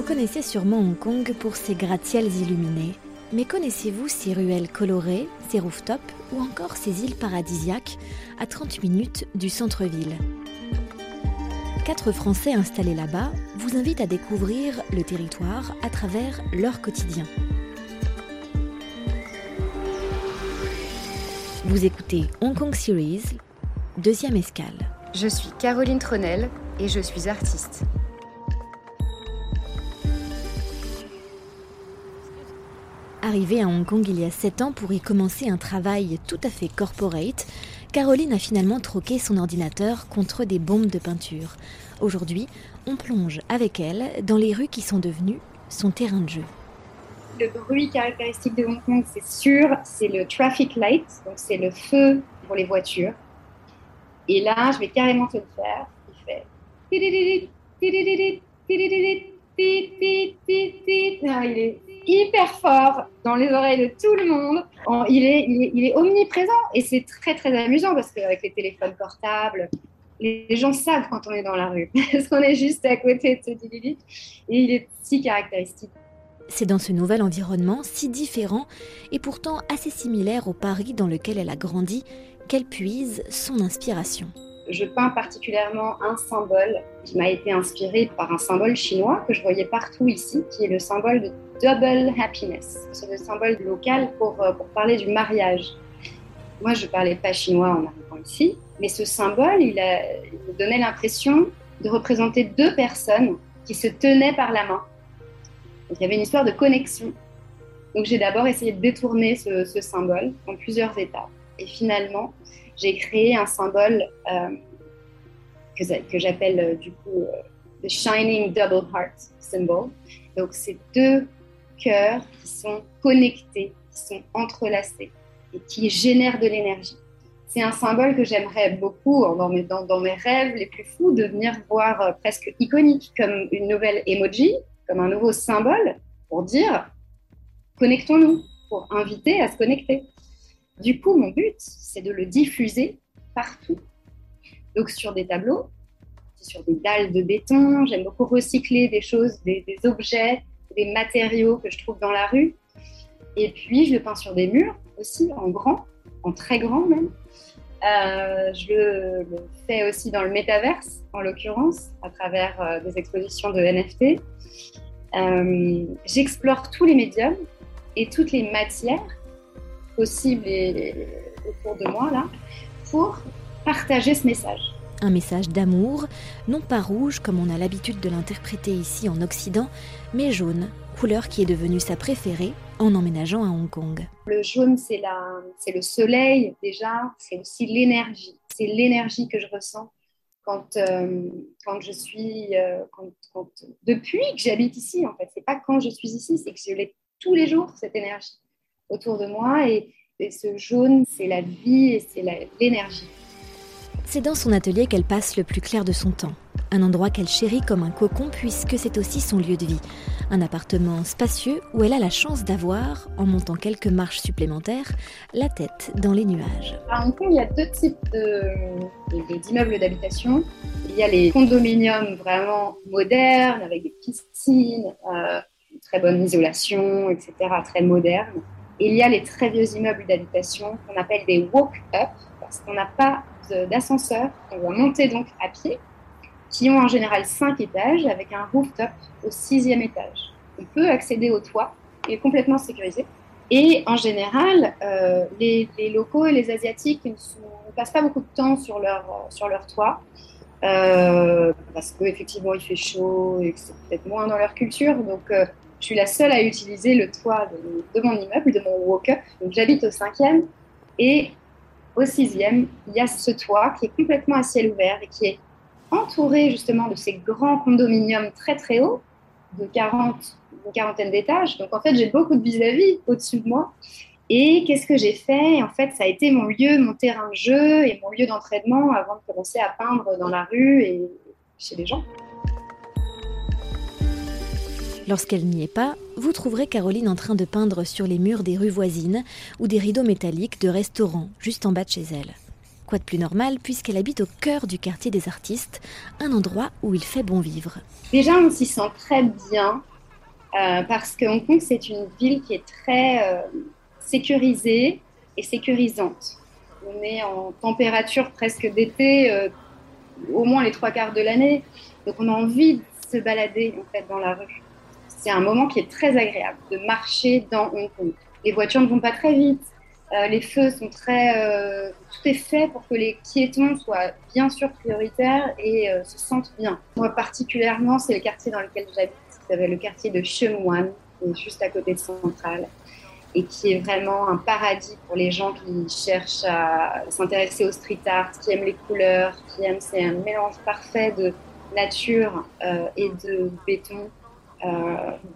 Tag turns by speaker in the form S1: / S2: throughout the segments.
S1: Vous connaissez sûrement Hong Kong pour ses gratte-ciels illuminés. Mais connaissez-vous ses ruelles colorées, ses rooftops ou encore ses îles paradisiaques à 30 minutes du centre-ville? Quatre Français installés là-bas vous invitent à découvrir le territoire à travers leur quotidien. Vous écoutez Hong Kong Series, deuxième escale.
S2: Je suis Caroline Tronel et je suis artiste.
S1: Arrivée à Hong Kong il y a 7 ans pour y commencer un travail tout à fait corporate, Caroline a finalement troqué son ordinateur contre des bombes de peinture. Aujourd'hui, on plonge avec elle dans les rues qui sont devenues son terrain de jeu.
S3: Le bruit caractéristique de Hong Kong, c'est sûr, c'est le traffic light, donc c'est le feu pour les voitures. Et là, je vais carrément te le faire. Il fait. Ah, il est hyper fort dans les oreilles de tout le monde. Il est, il est, omniprésent et c'est très très amusant parce qu'avec les téléphones portables, les gens savent quand on est dans la rue parce qu'on est juste à côté de ce et il est si caractéristique.
S1: C'est dans ce nouvel environnement si différent et pourtant assez similaire au Paris dans lequel elle a grandi qu'elle puise son inspiration
S3: je peins particulièrement un symbole qui m'a été inspiré par un symbole chinois que je voyais partout ici, qui est le symbole de double happiness. C'est le symbole local pour, euh, parler du mariage. Moi, je ne parlais pas chinois en arrivant ici, mais ce symbole, il, me donnait l'impression de représenter deux personnes qui se tenaient par la main. Il y avait une histoire de connexion. Donc, j'ai d'abord essayé de détourner ce, ce symbole en plusieurs étapes. Et finalement, j'ai créé un symbole euh, que, j'appelle euh, du coup euh, the Shining Double Heart Symbol. Donc, c'est deux cœurs qui sont connectés, qui sont entrelacés et qui génèrent de l'énergie. C'est un symbole que j'aimerais beaucoup, dans mes, dans, dans mes, rêves les plus fous, de venir voir presque iconique, comme une nouvelle emoji, comme un nouveau symbole pour dire connectons-nous, pour inviter à se connecter. Du coup, mon but, c'est de le diffuser partout. Donc sur des tableaux, sur des dalles de béton, j'aime beaucoup recycler des choses, des, objets, des matériaux que je trouve dans la rue. Et puis, je le peins sur des murs aussi, en grand, en très grand même. Euh, je le, fais aussi dans le métaverse, en l'occurrence, à travers euh, des expositions de NFT. Euh, j'explore tous les médiums et toutes les matières possible et, autour de moi là pour partager ce message.
S1: Un message d'amour, non pas rouge comme on a l'habitude de l'interpréter ici en Occident, mais jaune, couleur qui est devenue sa préférée en emménageant à Hong Kong.
S3: Le jaune, c'est le soleil déjà, c'est aussi l'énergie. C'est l'énergie que je ressens quand, euh, quand je suis, euh, quand, depuis que j'habite ici en fait. C'est pas quand je suis ici, c'est que je l'ai tous les jours cette énergie autour de moi. Et, ce jaune, c'est la vie et c'est l'énergie.
S1: C'est dans son atelier qu'elle passe le plus clair de son temps. Un endroit qu'elle chérit comme un cocon puisque c'est aussi son lieu de vie. Un appartement spacieux où elle a la chance d'avoir, en montant quelques marches supplémentaires, la tête dans les nuages.
S3: À Hong Kong, il y a deux types d'immeubles d'habitation. Il y a les condominiums vraiment modernes avec des piscines, euh, très bonne isolation, etc., très modernes il y a les très vieux immeubles d'habitation qu'on appelle des walk-up, parce qu'on n'a pas d'ascenseur, on doit monter donc à pied, qui ont en général cinq étages avec un rooftop au sixième étage. On peut accéder au toit, il est complètement sécurisé. Et en général, euh, les, locaux et les Asiatiques ne, passent pas beaucoup de temps sur leur, sur leur toit, euh, parce qu'effectivement il fait chaud et que c'est peut-être moins dans leur culture. Donc, euh, je suis la seule à utiliser le toit de, mon immeuble, de mon walk-up. Donc j'habite au cinquième et au sixième, il y a ce toit qui est complètement à ciel ouvert et qui est entouré justement de ces grands condominiums très très hauts, de 40, une quarantaine d'étages. Donc en fait, j'ai beaucoup de vis-à-vis au-dessus de moi. Et qu'est-ce que j'ai fait? En fait, ça a été mon lieu, mon terrain de jeu et mon lieu d'entraînement avant de commencer à peindre dans la rue et chez les gens.
S1: Lorsqu'elle n'y est pas, vous trouverez Caroline en train de peindre sur les murs des rues voisines ou des rideaux métalliques de restaurants juste en bas de chez elle. Quoi de plus normal puisqu'elle habite au cœur du quartier des artistes, un endroit où il fait bon vivre.
S3: Déjà, on s'y sent très bien euh, parce que Hong Kong, c'est une ville qui est très euh, sécurisée et sécurisante. On est en température presque d'été, euh, au moins les trois quarts de l'année. Donc on a envie de se balader en fait dans la rue. C'est un moment qui est très agréable de marcher dans Hong Kong. Les voitures ne vont pas très vite, euh, les feux sont très, euh, tout est fait pour que les piétons soient bien sûr prioritaires et se sentent bien. Moi particulièrement, c'est le quartier dans lequel j'habite, c'est le quartier de Sheung Wan, juste à côté de Centrale et qui est vraiment un paradis pour les gens qui cherchent à s'intéresser au street art, qui aiment les couleurs, qui aiment, c'est un mélange parfait de nature euh, et de béton euh,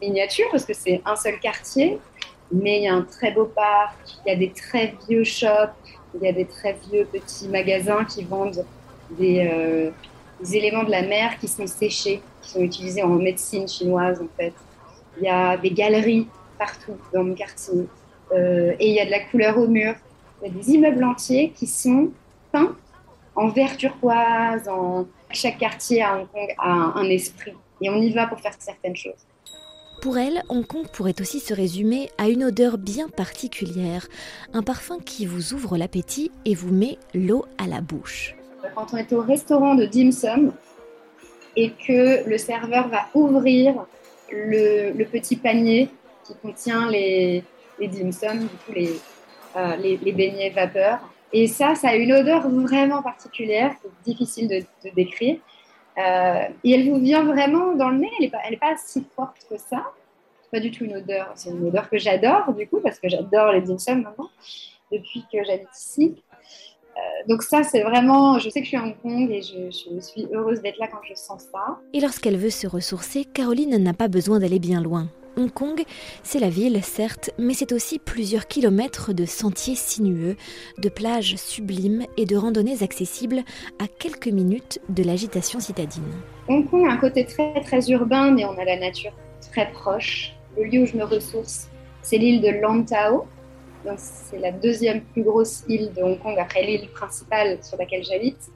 S3: miniature, parce que c'est un seul quartier, mais il y a un très beau parc, il y a des très vieux shops, il y a des très vieux petits magasins qui vendent des, euh, éléments de la mer qui sont séchés, qui sont utilisés en médecine chinoise en fait. Il y a des galeries partout dans mon quartier. Euh, et il y a de la couleur au mur. Il y a des immeubles entiers qui sont peints en vert turquoise. Chaque quartier à Hong Kong a un esprit. Et on y va pour faire certaines choses.
S1: Pour elle, Hong Kong pourrait aussi se résumer à une odeur bien particulière, un parfum qui vous ouvre l'appétit et vous met l'eau à la bouche.
S3: Quand on est au restaurant de dim sum et que le serveur va ouvrir le, le petit panier qui contient les, les dim sum, du coup les, euh, les, les, beignets vapeur. Et ça, ça a une odeur vraiment particulière, difficile de, de décrire. Euh, et elle vous vient vraiment dans le nez, elle n'est pas, pas si forte que ça. Pas du tout une odeur, c'est une odeur que j'adore du coup, parce que j'adore les dim sum maintenant, depuis que j'habite ici. Euh, donc ça, c'est vraiment, je sais que je suis à Hong Kong et je, je suis heureuse d'être là quand je sens ça.
S1: Et lorsqu'elle veut se ressourcer, Caroline n'a pas besoin d'aller bien loin. Hong Kong, c'est la ville, certes, mais c'est aussi plusieurs kilomètres de sentiers sinueux, de plages sublimes et de randonnées accessibles à quelques minutes de l'agitation citadine.
S3: Hong Kong a un côté très très urbain, mais on a la nature très proche. Le lieu où je me ressource, c'est l'île de Lantau. C'est la deuxième plus grosse île de Hong Kong après l'île principale sur laquelle j'habite.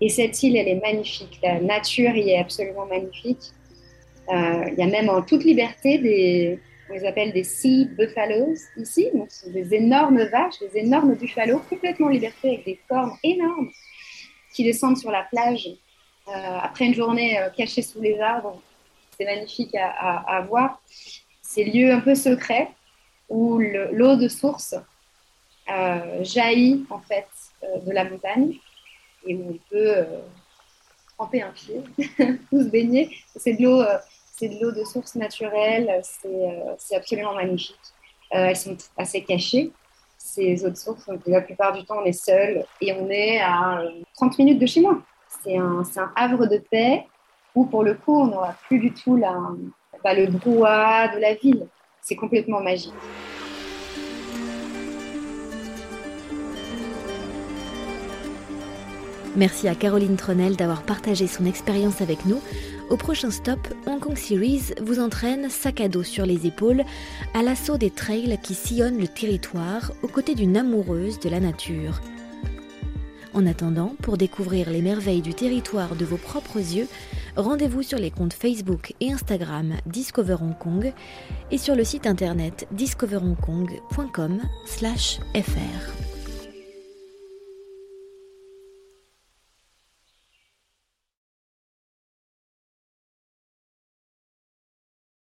S3: Et cette île, elle est magnifique. La nature y est absolument magnifique. Euh, il y a même en toute liberté des, on les appelle des sea buffaloes ici, donc ce sont des énormes vaches, des énormes buffaloes complètement en liberté avec des cornes énormes qui descendent sur la plage euh, après une journée euh, cachée sous les arbres. C'est magnifique à, voir. Ces lieux un peu secrets où l'eau de source euh, jaillit en fait de la montagne et où on peut tremper un pied ou se baigner. C'est de l'eau c'est de l'eau de source naturelle, c'est euh, absolument magnifique. Euh, elles sont assez cachées, ces eaux de source. Donc, la plupart du temps, on est seul et on est à 30 minutes de chez moi. C'est un, havre de paix où, pour le coup, on n'aura plus du tout bah, le brouhaha de la ville. C'est complètement magique.
S1: Merci à Caroline Tronel d'avoir partagé son expérience avec nous. Au prochain stop, Hong Kong Series vous entraîne sac à dos sur les épaules à l'assaut des trails qui sillonnent le territoire aux côtés d'une amoureuse de la nature. En attendant, pour découvrir les merveilles du territoire de vos propres yeux, rendez-vous sur les comptes Facebook et Instagram Discover Hong Kong et sur le site internet discoverhongkong.com/fr.